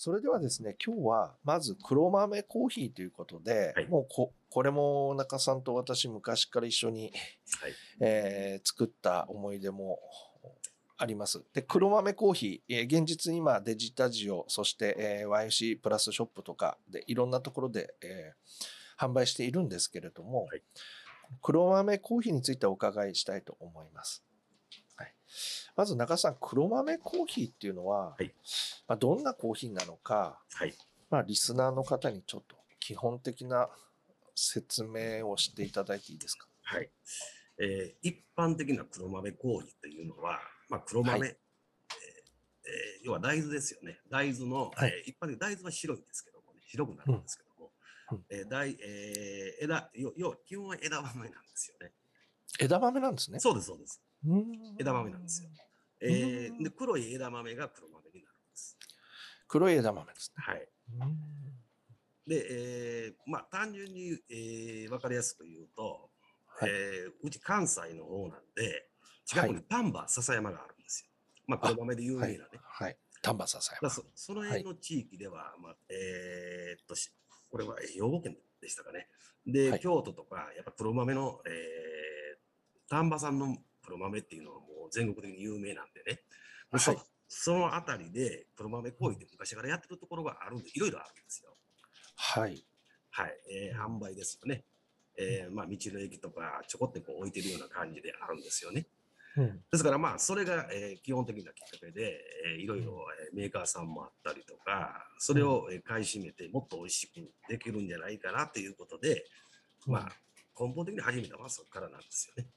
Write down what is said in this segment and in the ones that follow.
それではですね、今日はまず黒豆コーヒーということで、はいもうここれも中さんと私昔から一緒に、はい。えー作った思い出もあります。で、黒豆コーヒー、えー現実今デジタジオ、そして、えー YC プラスショップとかでいろんなところで、えー販売しているんですけれども、はい黒豆コーヒーについてお伺いしたいと思います。はい、まず中さん、黒豆コーヒーっていうのは、はいまあ、どんなコーヒーなのか、はい。まあ、リスナーの方にちょっと基本的な説明をしていただいていいですか？はい。えー一般的な黒豆コーヒーというのは、まあ、黒豆、はいえーえー要は大豆ですよね。大豆の、はいえー一般的に大豆は白いんですけどもね、白くなるんですけども、うんうんえー大えー枝要、要は基本は枝豆なんですよね。枝豆なんですね。そうです、そうです。枝豆なんですよ。えうんーで黒い枝豆が黒豆になるんです。黒い枝豆ですね。はい。で、えーまあ、単純に、えー、分かりやすく言うと、はいえーうち関西の方なんで、近くに丹波篠山があるんですよ。まあ、黒豆で有名なね。はい。丹波篠山。そその辺の地域では、まあ、えーっとし、これは兵庫県でしたかね。で、はい京都とか、やっぱ黒豆の、えー、丹波産の黒豆っていうのはもう全国的に有名なんでね。はいそのあたりで黒豆コーヒーって昔からやってるところがあるんで、いろいろあるんですよ。はい。はい、えー販売ですよね。えーまあ、道の駅とかちょこってこう置いてるような感じであるんですよね。うんですからまあ、それが、えー基本的なきっかけで、えーいろいろえーメーカーさんもあったりとか、それをえー買い占めてもっと美味しくできるんじゃないかなということで、まあ、根本的に始めたのはそこからなんですよね。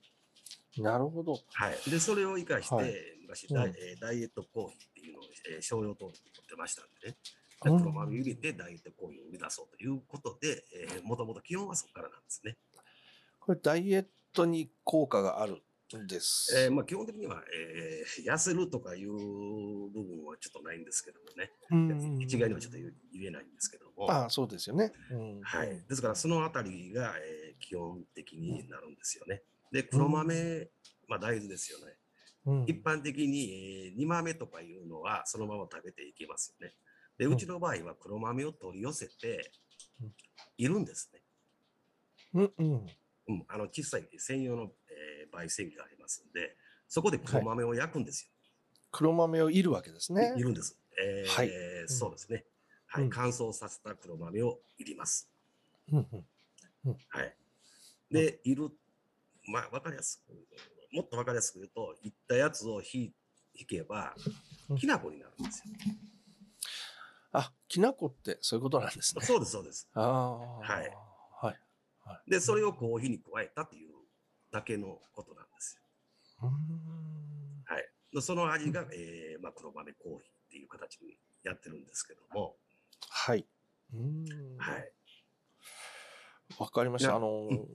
なるほど。はい。で、それを生かして、はい昔ダイ、うんえーダイエットコーヒーっていうのを、えー商用登録取ってましたんでね。黒豆を入れてダイエットコーヒーを生み出そうということで、えー、もともと基本はそこからなんですね。これダイエットに効果があるんです。えーまあ、基本的には、えー痩せるとかいう部分はちょっとないんですけどもね。うん一概にはちょっと言言えないんですけども。ああ、そうですよね。うんはい。ですから、そのあたりが、えー基本的になるんですよね。で、黒豆、まあ大豆ですよね。うん一般的に、えー、煮豆とかいうのはそのまま食べていきますよね。で、うちの場合は黒豆を取り寄せてうん、いるんですね。うんうん。うん、あの小さい専用の、えー焙煎機がありますんで、そこで黒豆を焼くんですよ。黒豆をいるわけですねい。るんです。えーはいそうですね。はい、うん乾燥させた黒豆をいります。うんうんはい。で、いる、まあ、わかりやすく、もっとわかりやすく言うと、いったやつを引引けばうん、きな粉になるんですよ。あ、きな粉ってそういうことなんですね。そうです、そうです。ああ。はい。はい。で、それをコーヒーに加えたというだけのことなんですよ。うーんはい。でその味が、えーまあ、黒豆コーヒーっていう形にやってるんですけども、はい。うーんはい。わかりました。なあの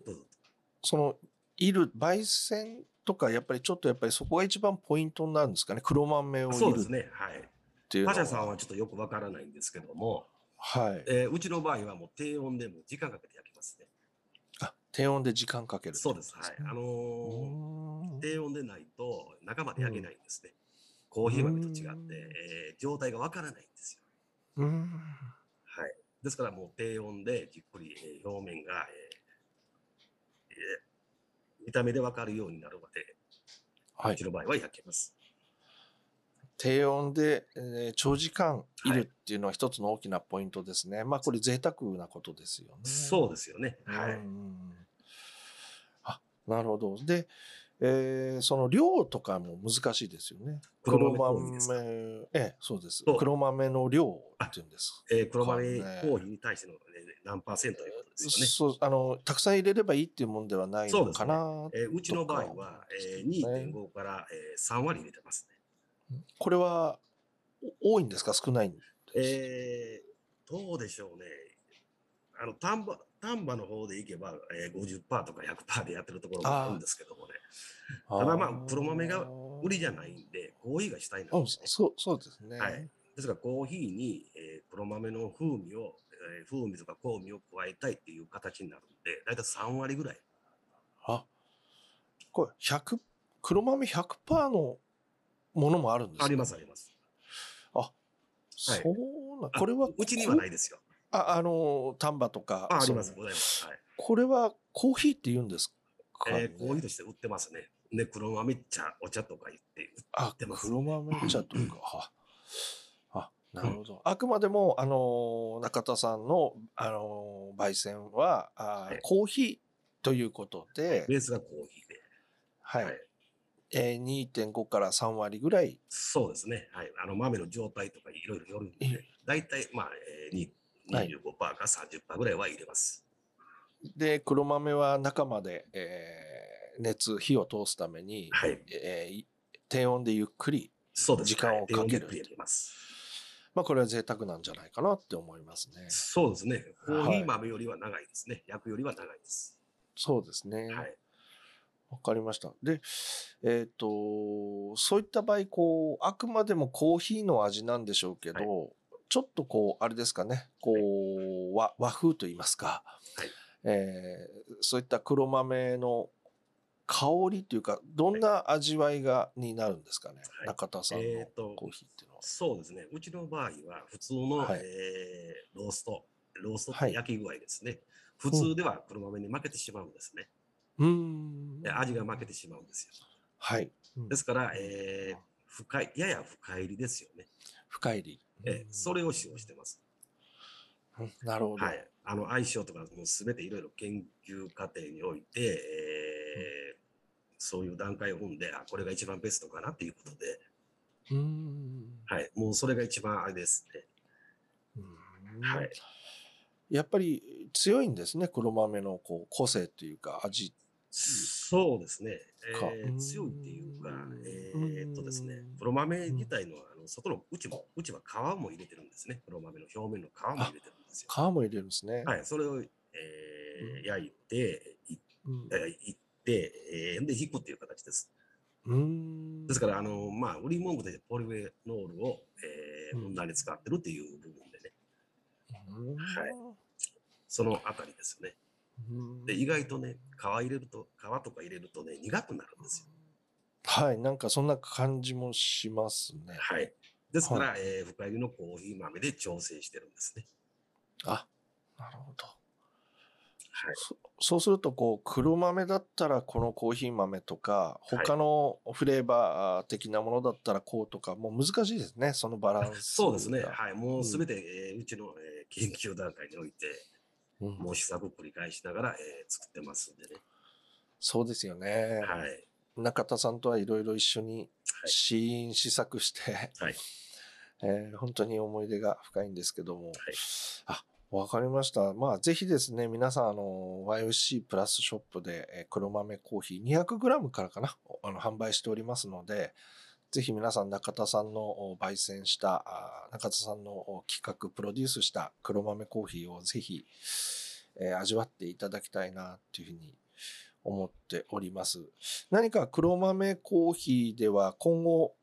その、いる、焙煎とか、やっぱりちょっとやっぱりそこが一番ポイントになるんですかね？黒豆をいるっそうですね。はい。ていう。パシャさんはちょっとよくわからないんですけども、はい。えーうちの場合はもう低温でも時間かけて焼きますね。あ、低温で時間かける。そうです。はい。あのうー低温でないと中まで焼けないんですね。コーヒー豆と違って、うんえー状態がわからないんですよ。うーん。はい。ですからもう低温でじっくり、えー表面が、えーえー見た目でわかるようになるまで、はいうち。の場合は焼けます。低温で、えー長時間いるっていうのは一つの大きなポイントですね。まあこれ贅沢なことですよね。そうですよね。はい。うんあ、なるほど。で、えーその量とかも難しいですよね。黒豆コーヒーですか？ええ、そうです。黒豆の量っていうんです。えー黒豆コーヒーに対しての、ね、何パーセントということですよね。そう、あの、たくさん入れればいいっていうもんではないのかな。えーうちの場合は、えー、2.5から、えー、3割入れてますね。これはお多いんですか？少ないんですか？えー、どうでしょうね。あの丹波丹波の方でいけば、えー、50%とか100%でやってるところもあるんですけどもね。ただまあ黒豆が売りじゃないんで、コーヒーが主体なんあですね。そう、そうですね。はい。ですからコーヒーに、えー黒豆の風味を、えー風味とか香味を加えたいっていう形になるんで、だいたい3割ぐらい。あ、これ100、黒豆100%のものもあるんですか？ありますあります。そうな、これは、うちにはないですよ。あ、あの、丹波とか。あ、あります、ございます。はい。これはコーヒーって言うんですか、ねえー、コーヒーとして売ってますね。で、黒豆茶、お茶とか言って売あってます黒豆茶とか。はあ、なるほど。あくまでも、あの、中田さんの、あの、焙煎は、あはいコーヒーということで、ベースがコーヒーで。はい。はいえー、2.5から3割ぐらい。そうですね。はい。あの、豆の状態とかいろいろよるんえで、大体、まあ、えー、にはい25%か30%ぐらいは入れます。で、黒豆は中まで、えー熱、火を通すために、はい。えーい低温でゆっくり。時間をかけるはい低温でゆっくり入れます。まあ、これは贅沢なんじゃないかなって思いますね。そうですね。コーヒはいー豆よりは長いですね。焼くよりは長いです。そうですね。はい。わかりました。で、えっ、と、そういった場合、こう、あくまでもコーヒーの味なんでしょうけど、ちょっとこう、あれですかね、こう、和和風と言いますか、はいえーそういった黒豆の香りというか、どんな味わいが、になるんですかね、はい中田さんのえーとコーヒーっていうのは。そうですね。うちの場合は、普通の、はいえーロースト、ローストっはいて焼き具合ですね。普通では黒豆に負けてしまうんですね。うーんで味が負けてしまうんですよ。はい。うんですから、えー深い、やや深入りですよね。深入り。えーそれを使用してます。うんなるほど。はい。あの、相性とか、もうすべていろいろ研究過程において、えーそういう段階を踏んで、あ、これが一番ベストかなっていうことで、うーんはい。もうそれが一番あれですね。うんはい。やっぱり強いんですね、黒豆のこう個性というか味。そうですね。かえー強いっていうか、えうんーっとですね、黒豆自体のあの外の内も、内は皮も入れてるんですね。黒豆の表面の皮も入れてるんですよ。皮も入れるんですね。はい。それを、えーうん焼いて、いうんえーえーで、引くっていう形です。うーんですから、あの、まあ、売り文句でポリフェノールを、えー、うんふんだんに使ってるっていう部分でね、うんはいそのあたりですね。うんで、意外とね、皮入れると、皮とか入れるとね、苦くなるんですよ。はい、なんかそんな感じもしますね。はい。ですから、えー深入りのコーヒー豆で調整してるんですね。あ、なるほど。はい。そそうすると、こう、黒豆だったらこのコーヒー豆とか、はい他のフレーバー的なものだったらこうとか、もう難しいですね、そのバランスが。そうですね。はい。もうすべて、えーうちの、えー研究段階において、うんもう試作を繰り返しながら、えー作ってますんでね。そうですよね。はい。中田さんとはいろいろ一緒にはい試飲試作して、はい えー本当に思い出が深いんですけども、はいあわかりました。まあ、ぜひですね、皆さん、あの、YOC プラスショップで、えー黒豆コーヒー 200g からかな、あの、販売しておりますので、ぜひ皆さん、中田さんのお焙煎した、中田さんのお企画、プロデュースした黒豆コーヒーをぜひ、えー味わっていただきたいな、というふうに思っております。何か黒豆コーヒーでは今後、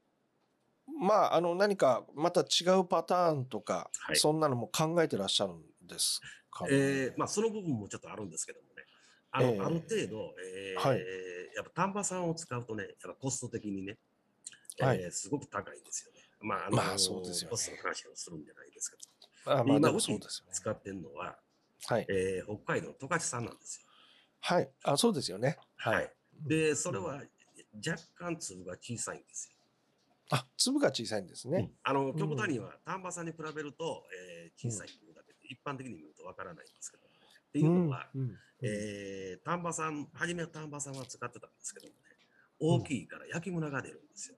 まあ、あの、何かまた違うパターンとか、はいそんなのも考えてらっしゃるんですかね、えーまあ、その部分もちょっとあるんですけどもね。あの、ええある程度、えーはいやっぱ丹波産を使うとね、やっぱコスト的にね、えーはいすごく高いんですよね。まあ、あのまあそうですよねコストの話をするんじゃないですけど、あまあ、でも今うちそうですよね。使ってるのは、はい。えー北海道の十勝産なんですよ。はい。あ、そうですよね。はい。で、それは若干粒が小さいんですよ。あ、粒が小さいんですね。あの極端には丹波産に比べると、えー小さい粒だけで、一般的に見るとわからないんですけど、っていうのは、うんうんえー丹波産、初めは丹波産は使ってたんですけどもね、大きいから焼きムラが出るんですよ。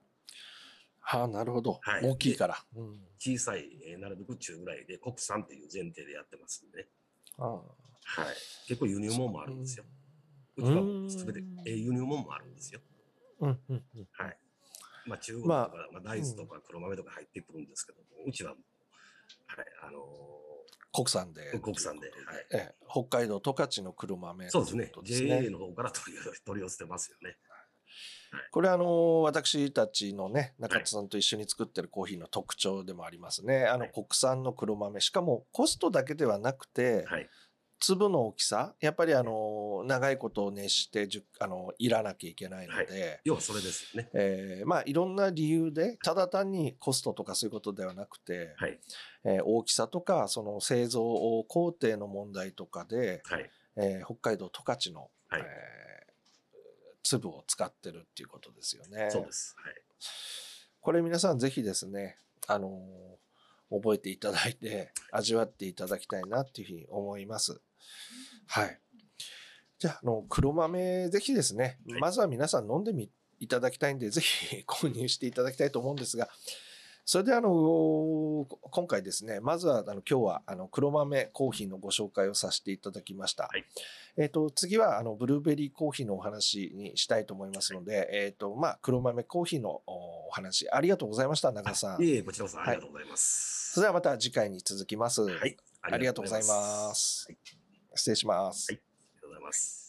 はあ、なるほど。はい大きいから。うん小さい、えーなるべく中ぐらいで国産っていう前提でやってますんでね。ああはい。結構輸入物もあるんですよ。ううんちはすべて、えー輸入物もあるんですよ。うんうんうんはい。まあ中国とか、ままあ、大豆とか黒豆とか入ってくるんですけども、うちははい、あの国産で。ー国産で、はい。ええ、北海道十勝の黒豆そうですね。JA の方から取り取り寄せてますよね。これあの私たちのね中田さんと一緒に作ってるコーヒーの特徴でもありますね。あのはい国産の黒豆しかもコストだけではなくて、はい。粒の大きさやっぱりあの長いことを熱してじゅあのいらなきゃいけないので、要はそれですよね。えーまあいろんな理由でただ単にコストとかそういうことではなくて、はい。えー大きさとかその製造工程の問題とかで、はい。えー北海道十勝の、はいえー粒を使ってるっていうことですよね。そうです。はい。これ皆さんぜひですね、あのー覚えていただいて味わっていただきたいなっていうふうに思います。はい。じゃあ、あの、黒豆ぜひですね、はいまずは皆さん飲んでみいただきたいんで、ぜひ 購入していただきたいと思うんですが、それであの、今回ですね、まずはあの今日はあの黒豆コーヒーのご紹介をさせていただきました。はいえっ、と、次はあのブルーベリーコーヒーのお話にしたいと思いますので、えっ、と、まあ、黒豆コーヒーのおお話、ありがとうございました、長さん。いえいえ、こちらこそありがとうございます。それではまた次回に続きます。はい。ありがとうございます。はい失礼します。はいありがとうございます。